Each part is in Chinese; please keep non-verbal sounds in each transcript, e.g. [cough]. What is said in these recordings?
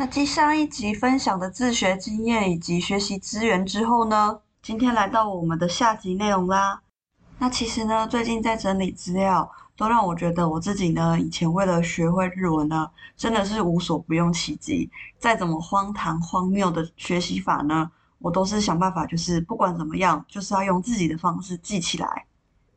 那继上一集分享的自学经验以及学习资源之后呢，今天来到我们的下集内容啦。那其实呢，最近在整理资料，都让我觉得我自己呢，以前为了学会日文呢，真的是无所不用其极。再怎么荒唐荒谬的学习法呢，我都是想办法，就是不管怎么样，就是要用自己的方式记起来。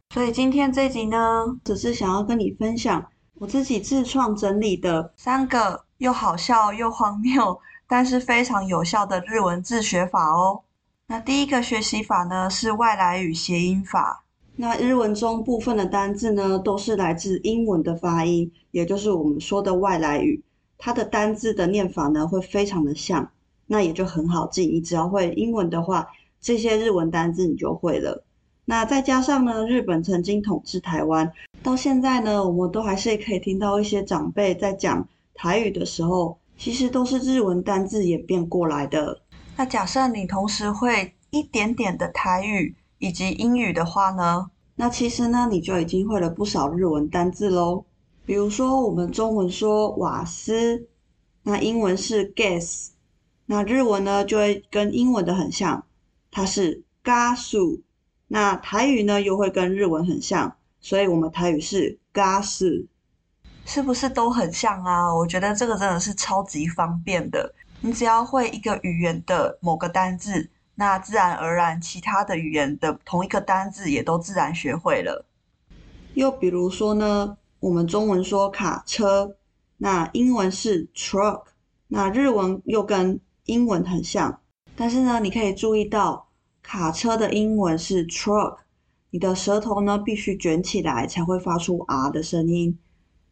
所以今天这集呢，只是想要跟你分享我自己自创整理的三个。又好笑又荒谬，但是非常有效的日文自学法哦。那第一个学习法呢，是外来语谐音法。那日文中部分的单字呢，都是来自英文的发音，也就是我们说的外来语。它的单字的念法呢，会非常的像，那也就很好记。你只要会英文的话，这些日文单字你就会了。那再加上呢，日本曾经统治台湾，到现在呢，我们都还是可以听到一些长辈在讲。台语的时候，其实都是日文单字演变过来的。那假设你同时会一点点的台语以及英语的话呢，那其实呢，你就已经会了不少日文单字喽。比如说，我们中文说瓦斯，那英文是 gas，那日文呢就会跟英文的很像，它是 gas。那台语呢又会跟日文很像，所以我们台语是 gas。是不是都很像啊？我觉得这个真的是超级方便的。你只要会一个语言的某个单字，那自然而然其他的语言的同一个单字也都自然学会了。又比如说呢，我们中文说卡车，那英文是 truck，那日文又跟英文很像。但是呢，你可以注意到卡车的英文是 truck，你的舌头呢必须卷起来才会发出 R 的声音。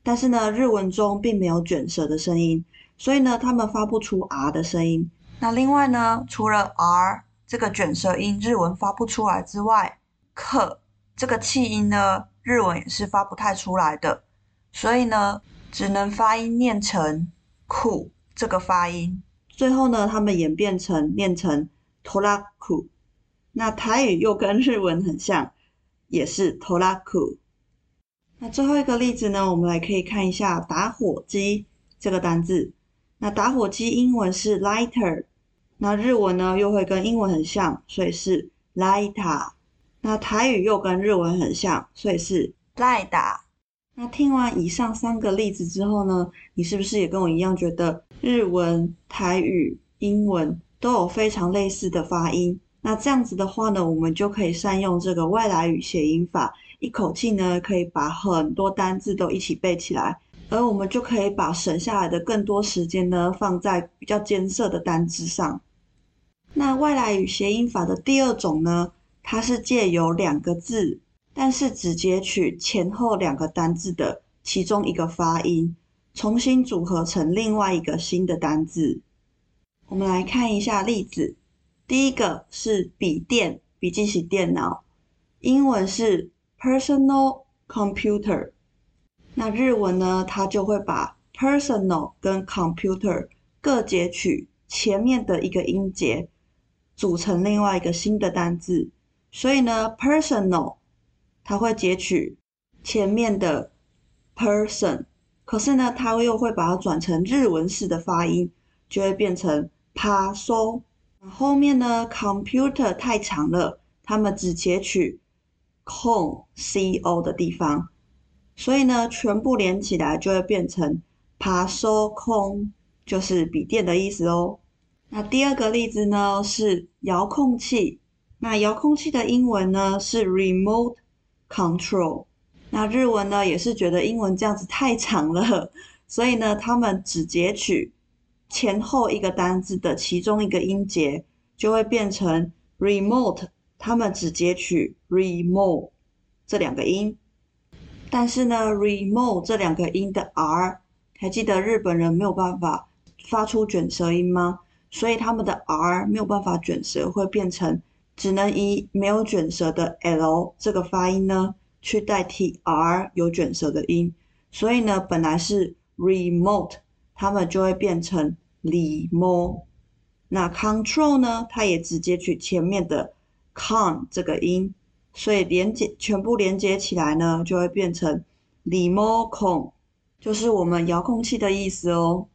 但是呢，日文中并没有卷舌的声音，所以呢，他们发不出 R 的声音。那另外呢，除了 R 这个卷舌音日文发不出来之外，可这个气音呢，日文也是发不太出来的。所以呢，只能发音念成苦这个发音。最后呢，他们演变成念成トラック。那台语又跟日文很像，也是トラック。 那最后一个例子呢，我们来可以看一下打火机这个单字。那打火机英文是 lighter，那日文呢又会跟英文很像，所以是 light。那台语又跟日文很像，所以是 light。那听完以上三个例子之后呢，你是不是也跟我一样觉得日文、台语、英文都有非常类似的发音？那这样子的话呢，我们就可以善用这个外来语谐音法。一口气呢，可以把很多单字都一起背起来，而我们就可以把省下来的更多时间呢，放在比较艰涩的单字上。那外来语谐音法的第二种呢，它是借由两个字，但是只截取前后两个单字的其中一个发音，重新组合成另外一个新的单字。我们来看一下例子，第一个是笔电，笔记型电脑，英文是。Personal computer，那日文呢，它就会把 personal 跟 computer 各截取前面的一个音节，组成另外一个新的单字。所以呢，personal 它会截取前面的 person，可是呢，它又会把它转成日文式的发音，就会变成 paso。后面呢，computer 太长了，他们只截取。空 c o 的地方，所以呢，全部连起来就会变成パソコン，就是笔电的意思哦。那第二个例子呢是遥控器，那遥控器的英文呢是 remote control，那日文呢也是觉得英文这样子太长了，[laughs] 所以呢，他们只截取前后一个单字的其中一个音节，就会变成 remote。 他们只截取 remote 这两个音，但是呢，remote 这两个音的 r，还记得日本人没有办法发出卷舌音吗？所以他们的 R 没有办法卷舌，会变成只能以没有卷舌的 L 这个发音呢去代替 R 有卷舌的音。所以呢，本来是 remote，他们就会变成 remote。那 control 呢，它也直接取前面的 con 这个音，所以连接全部连接起来呢，就会变成 remote，就是我们遥控器的意思哦。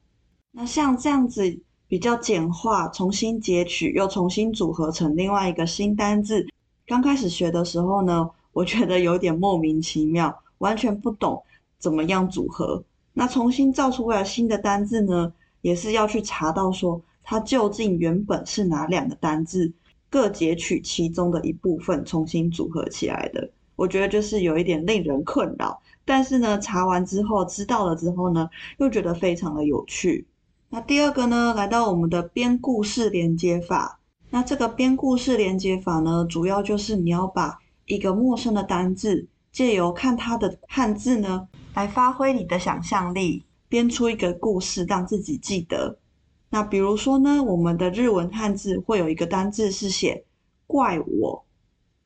那像这样子。比较简化，重新截取又重新组合成另外一个新单字。刚开始学的时候呢，我觉得有点莫名其妙，完全不懂怎么样组合。那重新造出来新的单字呢，也是要去查到说它究竟原本是哪两个单字，各截取其中的一部分重新组合起来的。我觉得就是有一点令人困扰，但是呢，查完之后知道了之后呢，又觉得非常的有趣。那第二个呢，来到我们的编故事连接法。那这个编故事连接法呢，主要就是你要把一个陌生的单字，借由看它的汉字呢，来发挥你的想象力，编出一个故事，让自己记得。那比如说呢，我们的日文汉字会有一个单字是写“怪我”，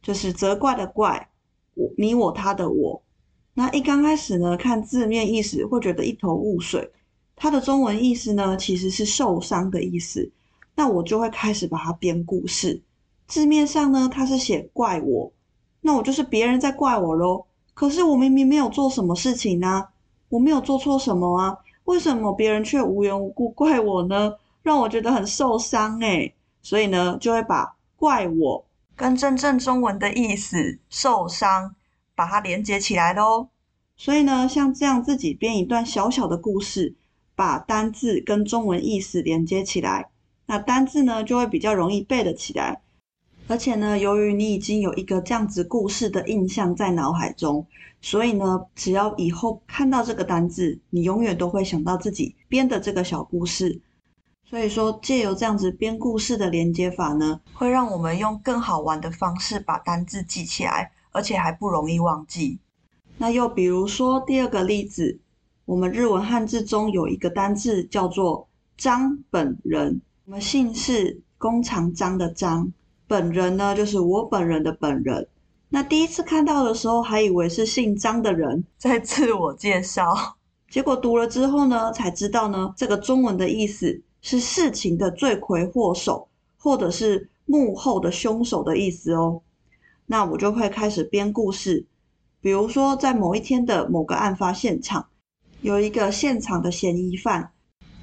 就是责怪的怪，我你我他的我。那一刚开始呢，看字面意思会觉得一头雾水。它的中文意思呢，其实是受伤的意思。那我就会开始把它编故事。字面上呢，它是写怪我，那我就是别人在怪我喽。可是我明明没有做什么事情呢，我没有做错什么啊，为什么别人却无缘无故怪我呢？让我觉得很受伤诶。所以呢，就会把怪我跟真正中文的意思受伤，把它连接起来喽。所以呢，像这样自己编一段小小的故事。把单字跟中文意思连接起来，那单字呢就会比较容易背得起来。而且呢，由于你已经有一个这样子故事的印象在脑海中，所以呢，只要以后看到这个单字，你永远都会想到自己编的这个小故事。所以说，借由这样子编故事的连接法呢，会让我们用更好玩的方式把单字记起来，而且还不容易忘记。那又比如说第二个例子。我们日文汉字中有一个单字叫做“张本人”，我们姓氏弓长张的张，本人呢就是我本人的本人。那第一次看到的时候，还以为是姓张的人在自我介绍，结果读了之后呢，才知道呢，这个中文的意思是事情的罪魁祸首，或者是幕后的凶手的意思哦。那我就会开始编故事，比如说在某一天的某个案发现场。有一个现场的嫌疑犯，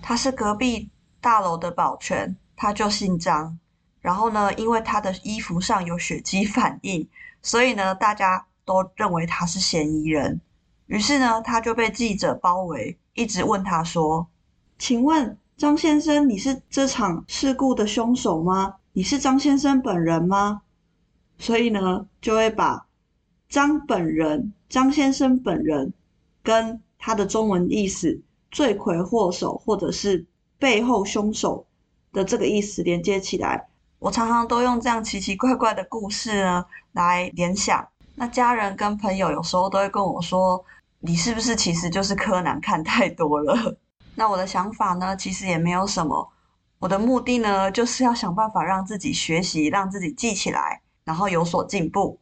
他是隔壁大楼的保全，他就姓张。然后呢，因为他的衣服上有血迹反应，所以呢，大家都认为他是嫌疑人。于是呢，他就被记者包围，一直问他说：“请问张先生，你是这场事故的凶手吗？你是张先生本人吗？”所以呢，就会把张本人、张先生本人跟他的中文意思，罪魁祸首或者是背后凶手的这个意思连接起来。我常常都用这样奇奇怪怪的故事呢来联想。那家人跟朋友有时候都会跟我说：“你是不是其实就是柯南看太多了？” [laughs] 那我的想法呢，其实也没有什么。我的目的呢，就是要想办法让自己学习，让自己记起来，然后有所进步。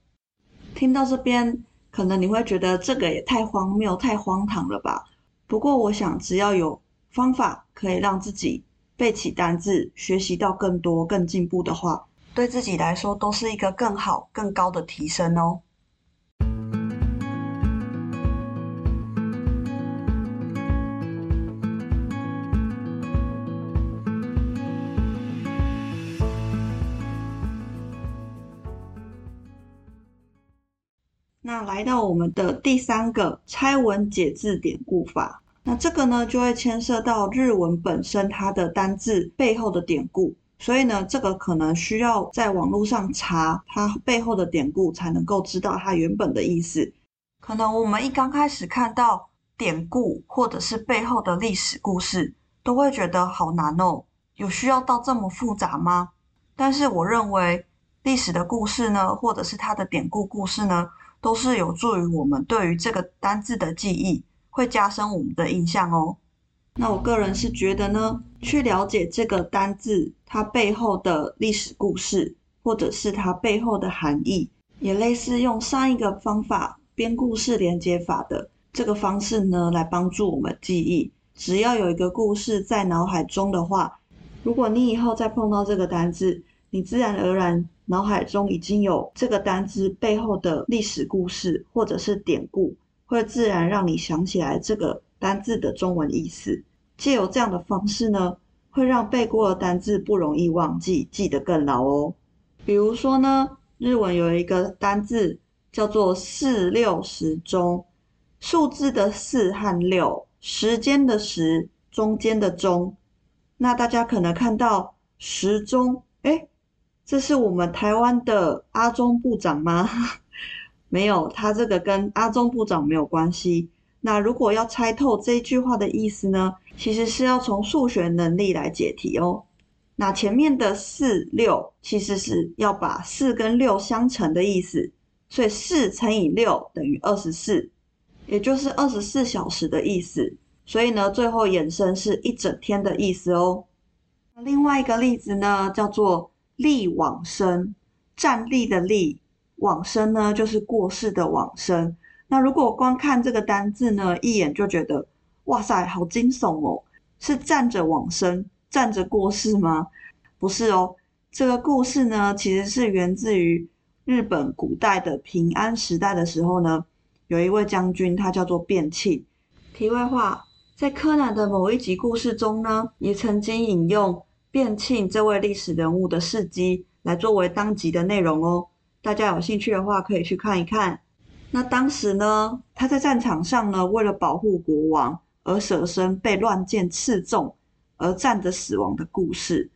听到这边。可能你会觉得这个也太荒谬、太荒唐了吧？不过我想，只要有方法可以让自己背起单字、学习到更多、更进步的话，对自己来说都是一个更好、更高的提升哦。那来到我们的第三个拆文解字典故法，那这个呢就会牵涉到日文本身它的单字背后的典故，所以呢这个可能需要在网络上查它背后的典故才能够知道它原本的意思。可能我们一刚开始看到典故或者是背后的历史故事，都会觉得好难哦，有需要到这么复杂吗？但是我认为历史的故事呢，或者是它的典故故事呢，都是有助于我们对于这个单字的记忆，会加深我们的印象哦。那我个人是觉得呢，去了解这个单字它背后的历史故事，或者是它背后的含义，也类似用上一个方法编故事连接法的这个方式呢，来帮助我们记忆。只要有一个故事在脑海中的话，如果你以后再碰到这个单字，你自然而然脑海中已经有这个单字背后的历史故事或者是典故，会自然让你想起来这个单字的中文意思。借由这样的方式呢，会让背过的单字不容易忘记，记得更牢哦。比如说呢，日文有一个单字叫做“四六时钟”，数字的四和六，时间的时，中间的中。那大家可能看到时钟，诶，这是我们台湾的阿中部长吗？没有，他这个跟阿中部长没有关系。那如果要猜透这句话的意思呢，其实是要从数学能力来解题哦。那前面的四六其实是要把四跟六相乘的意思，所以四乘以六等于二十四，也就是二十四小时的意思。所以呢，最后衍生是一整天的意思哦。另外一个例子呢，叫做立往生，站立的立，往生呢就是过世的往生。那如果光看这个单字呢，一眼就觉得，哇塞，好惊悚哦！是站着往生，站着过世吗？不是哦，这个故事呢，其实是源自于日本古代的平安时代的时候呢，有一位将军，他叫做变庆。题外话，在柯南的某一集故事中呢，也曾经引用变庆这位历史人物的事迹来作为当集的内容哦。大家有兴趣的话，可以去看一看。那当时呢，他在战场上呢，为了保护国王而舍身被乱箭刺中而战着死亡的故事。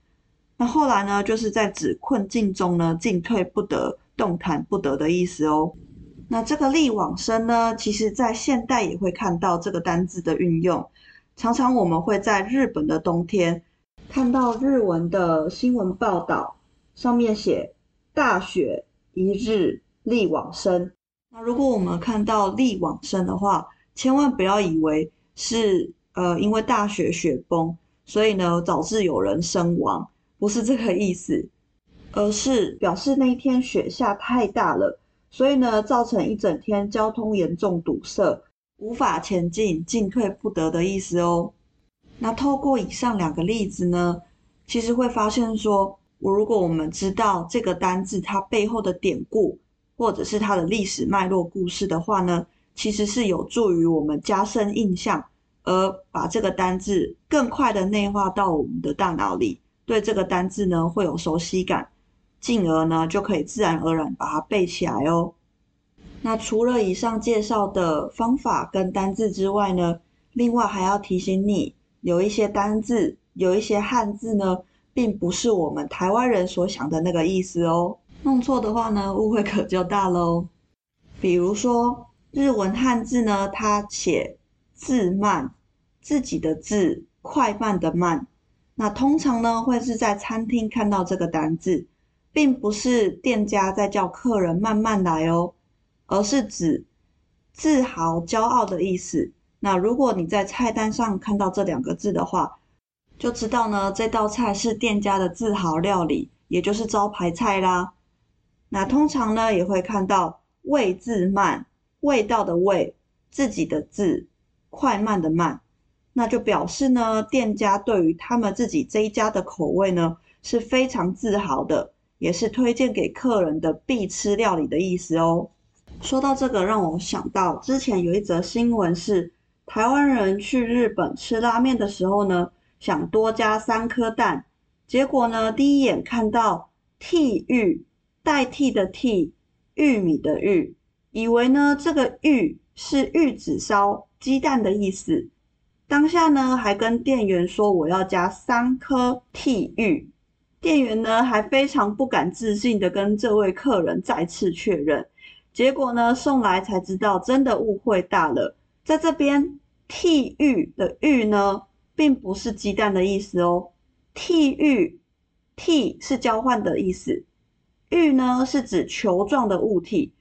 那后来呢，就是在指困境中呢，进退不得、动弹不得的意思哦。那这个立往生呢，其实在现代也会看到这个单字的运用。常常我们会在日本的冬天看到日文的新闻报道，上面写“大雪一日立往生”。那如果我们看到立往生的话，千万不要以为是呃因为大雪雪崩，所以呢导致有人身亡，不是这个意思，而是表示那一天雪下太大了，所以呢造成一整天交通严重堵塞，无法前进，进退不得的意思哦。那透过以上两个例子呢，其实会发现说，我如果我们知道这个单字它背后的典故。或者是它的历史脉络故事的话呢，其实是有助于我们加深印象，而把这个单字更快的内化到我们的大脑里，对这个单字呢会有熟悉感，进而呢就可以自然而然把它背起来哦。那除了以上介绍的方法跟单字之外呢，另外还要提醒你，有一些单字，有一些汉字呢，并不是我们台湾人所想的那个意思哦。弄错的话呢，误会可就大喽。比如说日文汉字呢，它写字慢，自己的字，快慢的慢。那通常呢，会是在餐厅看到这个单字，并不是店家在叫客人慢慢来哦，而是指自豪、骄傲的意思。那如果你在菜单上看到这两个字的话，就知道呢，这道菜是店家的自豪料理，也就是招牌菜啦。那通常呢，也会看到味自慢，味道的味，自己的自，快慢的慢，那就表示呢，店家对于他们自己这一家的口味呢，是非常自豪的，也是推荐给客人的必吃料理的意思哦。说到这个，让我想到之前有一则新闻是，台湾人去日本吃拉面的时候呢，想多加三颗蛋，结果呢，第一眼看到替玉。代替的替，玉米的玉，以为呢这个玉是玉子烧鸡蛋的意思。当下呢还跟店员说我要加三颗替玉，店员呢还非常不敢置信的跟这位客人再次确认。结果呢送来才知道，真的误会大了。在这边替玉的玉呢，并不是鸡蛋的意思哦。替玉，替是交换的意思。玉呢是指球状的物体，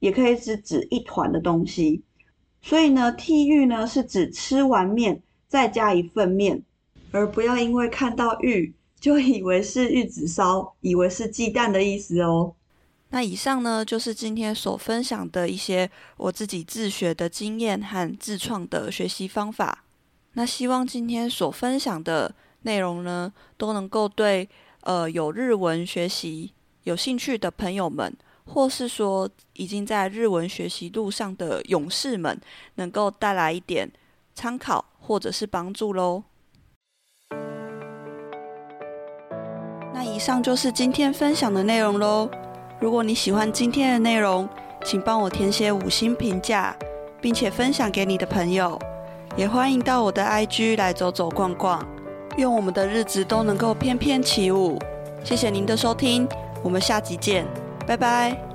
也可以是指一团的东西。所以呢，替玉呢是指吃完面再加一份面，而不要因为看到玉就以为是玉子烧，以为是鸡蛋的意思哦。那以上呢，就是今天所分享的一些我自己自学的经验和自创的学习方法。那希望今天所分享的内容呢，都能够对呃有日文学习有兴趣的朋友们，或是说已经在日文学习路上的勇士们，能够带来一点参考或者是帮助喽。那以上就是今天分享的内容喽。如果你喜欢今天的内容，请帮我填写五星评价，并且分享给你的朋友。也欢迎到我的 IG 来走走逛逛。愿我们的日子都能够翩翩起舞。谢谢您的收听，我们下集见，拜拜。